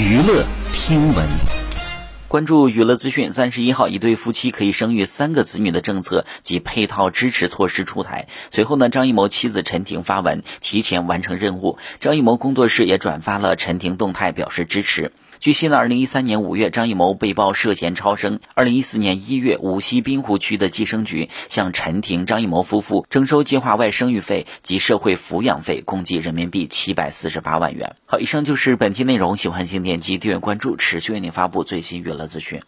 娱乐听闻，关注娱乐资讯。三十一号，一对夫妻可以生育三个子女的政策及配套支持措施出台。随后呢，张艺谋妻子陈婷发文提前完成任务，张艺谋工作室也转发了陈婷动态，表示支持。据悉呢，二零一三年五月，张艺谋被曝涉嫌超生。二零一四年一月，无锡滨湖区的计生局向陈婷、张艺谋夫妇征收计划外生育费及社会抚养费，共计人民币七百四十八万元。好，以上就是本期内容，喜欢请点击订阅关注，持续为您发布最新娱乐资讯。